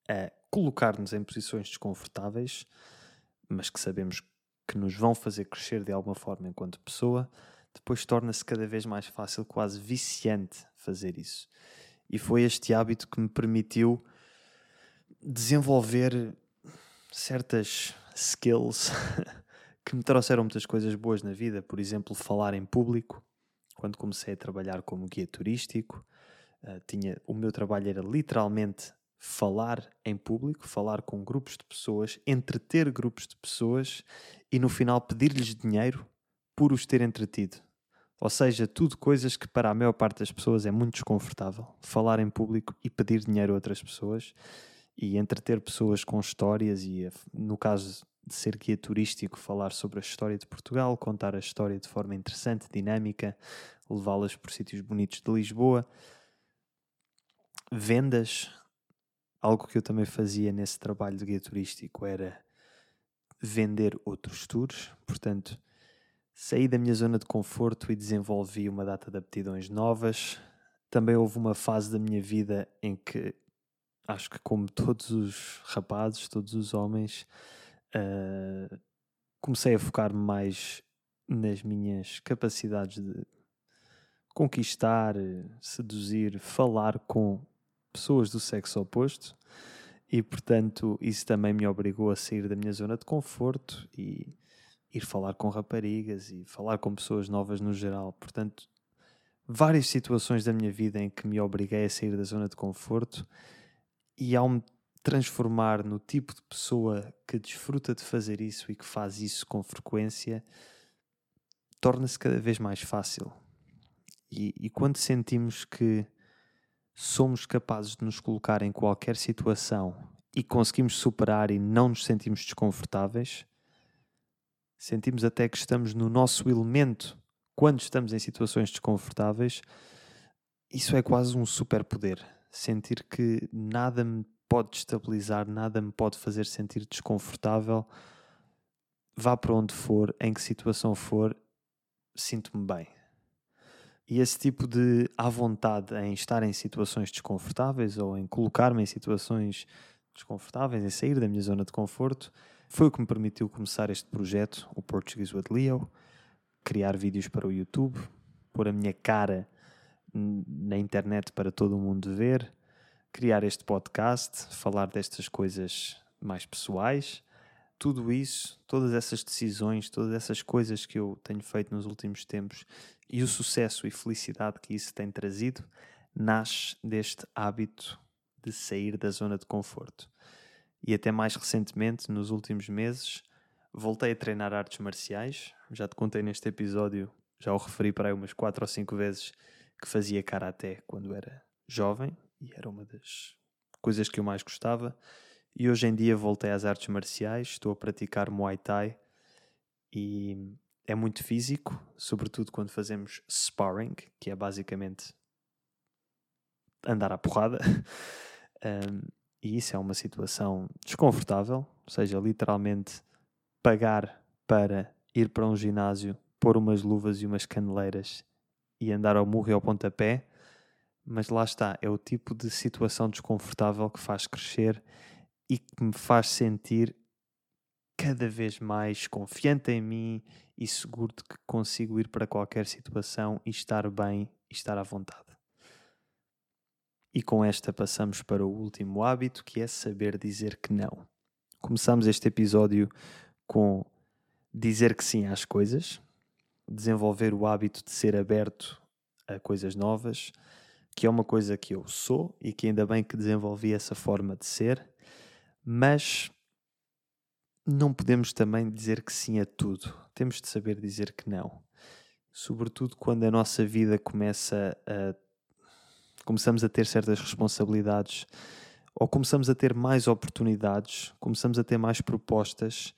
S1: a colocar-nos em posições desconfortáveis, mas que sabemos que nos vão fazer crescer de alguma forma enquanto pessoa, depois torna-se cada vez mais fácil, quase viciante, fazer isso. E foi este hábito que me permitiu desenvolver certas skills <laughs> que me trouxeram muitas coisas boas na vida. Por exemplo, falar em público. Quando comecei a trabalhar como guia turístico, uh, tinha, o meu trabalho era literalmente falar em público, falar com grupos de pessoas, entreter grupos de pessoas e no final pedir-lhes dinheiro por os ter entretido. Ou seja, tudo coisas que para a maior parte das pessoas é muito desconfortável. Falar em público e pedir dinheiro a outras pessoas e entreter pessoas com histórias e, no caso de ser guia turístico, falar sobre a história de Portugal, contar a história de forma interessante, dinâmica, levá-las por sítios bonitos de Lisboa. Vendas, algo que eu também fazia nesse trabalho de guia turístico era vender outros tours, portanto, saí da minha zona de conforto e desenvolvi uma data de aptidões novas. Também houve uma fase da minha vida em que, acho que como todos os rapazes, todos os homens, uh, comecei a focar-me mais nas minhas capacidades de conquistar, seduzir, falar com pessoas do sexo oposto e, portanto, isso também me obrigou a sair da minha zona de conforto e ir falar com raparigas e falar com pessoas novas no geral. Portanto, várias situações da minha vida em que me obriguei a sair da zona de conforto e ao me transformar no tipo de pessoa que desfruta de fazer isso e que faz isso com frequência, torna-se cada vez mais fácil. E, e quando sentimos que somos capazes de nos colocar em qualquer situação e conseguimos superar e não nos sentimos desconfortáveis, sentimos até que estamos no nosso elemento quando estamos em situações desconfortáveis, isso é quase um superpoder. Sentir que nada me pode destabilizar, nada me pode fazer sentir desconfortável. Vá para onde for, em que situação for, sinto-me bem. E esse tipo de à vontade em estar em situações desconfortáveis ou em colocar-me em situações desconfortáveis, em sair da minha zona de conforto, foi o que me permitiu começar este projeto, o Portuguese with Leo, criar vídeos para o YouTube, pôr a minha cara na internet para todo o mundo ver, criar este podcast, falar destas coisas mais pessoais tudo isso, todas essas decisões, todas essas coisas que eu tenho feito nos últimos tempos e o sucesso e felicidade que isso tem trazido, nasce deste hábito de sair da zona de conforto. E até mais recentemente, nos últimos meses, voltei a treinar artes marciais. Já te contei neste episódio, já o referi para aí umas 4 ou 5 vezes que fazia karaté quando era jovem e era uma das coisas que eu mais gostava. E hoje em dia voltei às artes marciais, estou a praticar Muay Thai e é muito físico, sobretudo quando fazemos sparring, que é basicamente andar à porrada. <laughs> um, e isso é uma situação desconfortável, ou seja, literalmente pagar para ir para um ginásio, pôr umas luvas e umas caneleiras e andar ao murro e ao pontapé, mas lá está, é o tipo de situação desconfortável que faz crescer e que me faz sentir cada vez mais confiante em mim e seguro de que consigo ir para qualquer situação e estar bem e estar à vontade. E com esta passamos para o último hábito, que é saber dizer que não. Começamos este episódio com dizer que sim às coisas, desenvolver o hábito de ser aberto a coisas novas, que é uma coisa que eu sou e que ainda bem que desenvolvi essa forma de ser mas não podemos também dizer que sim a tudo. Temos de saber dizer que não. Sobretudo quando a nossa vida começa a. começamos a ter certas responsabilidades ou começamos a ter mais oportunidades, começamos a ter mais propostas,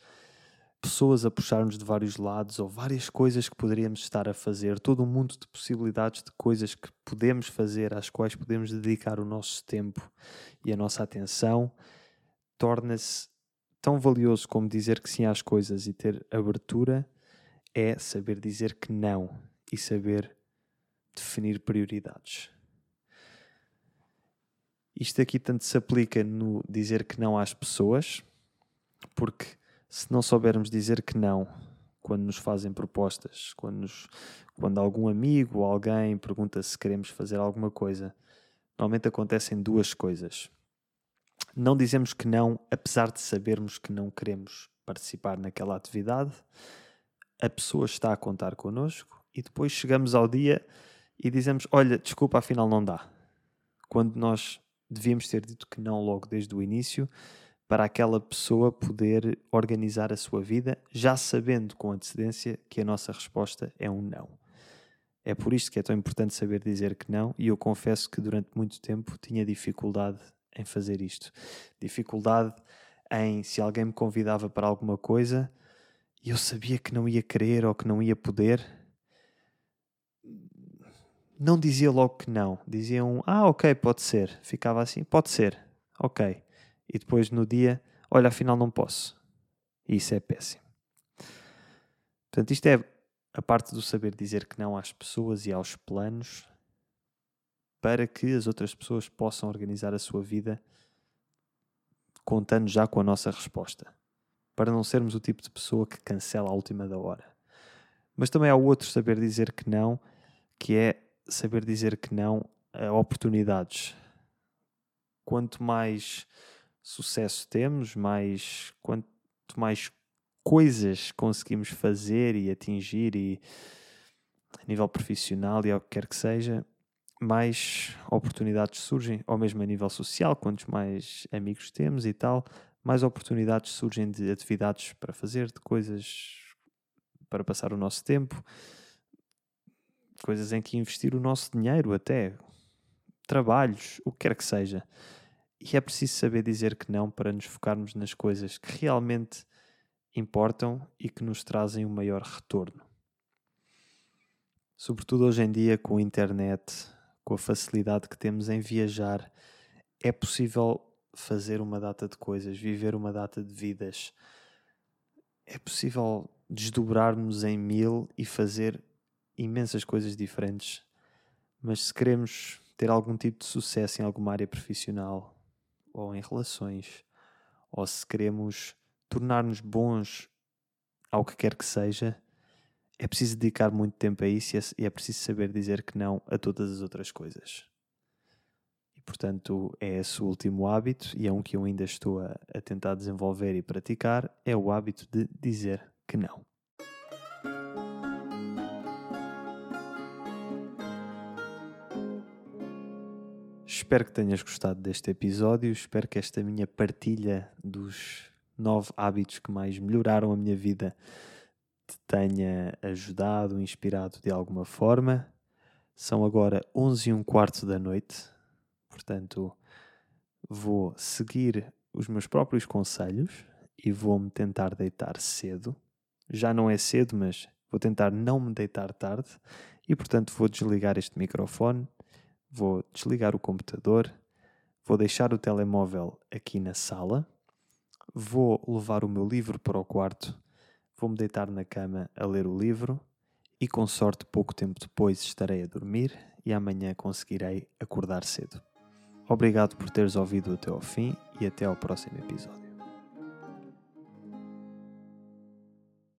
S1: pessoas a puxar-nos de vários lados ou várias coisas que poderíamos estar a fazer, todo um mundo de possibilidades de coisas que podemos fazer, às quais podemos dedicar o nosso tempo e a nossa atenção torna-se tão valioso como dizer que sim às coisas e ter abertura é saber dizer que não e saber definir prioridades. Isto aqui tanto se aplica no dizer que não às pessoas, porque se não soubermos dizer que não quando nos fazem propostas, quando, nos, quando algum amigo ou alguém pergunta se queremos fazer alguma coisa, normalmente acontecem duas coisas não dizemos que não, apesar de sabermos que não queremos participar naquela atividade. A pessoa está a contar connosco e depois chegamos ao dia e dizemos: Olha, desculpa, afinal não dá. Quando nós devíamos ter dito que não logo desde o início, para aquela pessoa poder organizar a sua vida, já sabendo com antecedência que a nossa resposta é um não. É por isto que é tão importante saber dizer que não, e eu confesso que durante muito tempo tinha dificuldade em fazer isto. Dificuldade em se alguém me convidava para alguma coisa e eu sabia que não ia querer ou que não ia poder, não dizia logo que não. Dizia um, ah, ok, pode ser. Ficava assim, pode ser, ok. E depois no dia, olha, afinal não posso. E isso é péssimo. Portanto, isto é a parte do saber dizer que não às pessoas e aos planos para que as outras pessoas possam organizar a sua vida contando já com a nossa resposta. Para não sermos o tipo de pessoa que cancela à última da hora. Mas também há o outro saber dizer que não, que é saber dizer que não a oportunidades. Quanto mais sucesso temos, mais quanto mais coisas conseguimos fazer e atingir e a nível profissional e ao que quer que seja, mais oportunidades surgem, ou mesmo a nível social, quantos mais amigos temos e tal, mais oportunidades surgem de atividades para fazer, de coisas para passar o nosso tempo, coisas em que investir o nosso dinheiro, até trabalhos, o que quer que seja. E é preciso saber dizer que não para nos focarmos nas coisas que realmente importam e que nos trazem o um maior retorno. Sobretudo hoje em dia com a internet, com a facilidade que temos em viajar, é possível fazer uma data de coisas, viver uma data de vidas. É possível desdobrarmos em mil e fazer imensas coisas diferentes. Mas se queremos ter algum tipo de sucesso em alguma área profissional ou em relações, ou se queremos tornar-nos bons ao que quer que seja, é preciso dedicar muito tempo a isso e é preciso saber dizer que não a todas as outras coisas. E portanto, é esse o último hábito e é um que eu ainda estou a, a tentar desenvolver e praticar, é o hábito de dizer que não. Espero que tenhas gostado deste episódio. Espero que esta minha partilha dos nove hábitos que mais melhoraram a minha vida te tenha ajudado, inspirado de alguma forma. São agora 11 e um quarto da noite, portanto, vou seguir os meus próprios conselhos e vou-me tentar deitar cedo. Já não é cedo, mas vou tentar não me deitar tarde e, portanto, vou desligar este microfone vou desligar o computador, vou deixar o telemóvel aqui na sala, vou levar o meu livro para o quarto, vou-me deitar na cama a ler o livro e, com sorte, pouco tempo depois estarei a dormir e amanhã conseguirei acordar cedo. Obrigado por teres ouvido até ao fim e até ao próximo episódio.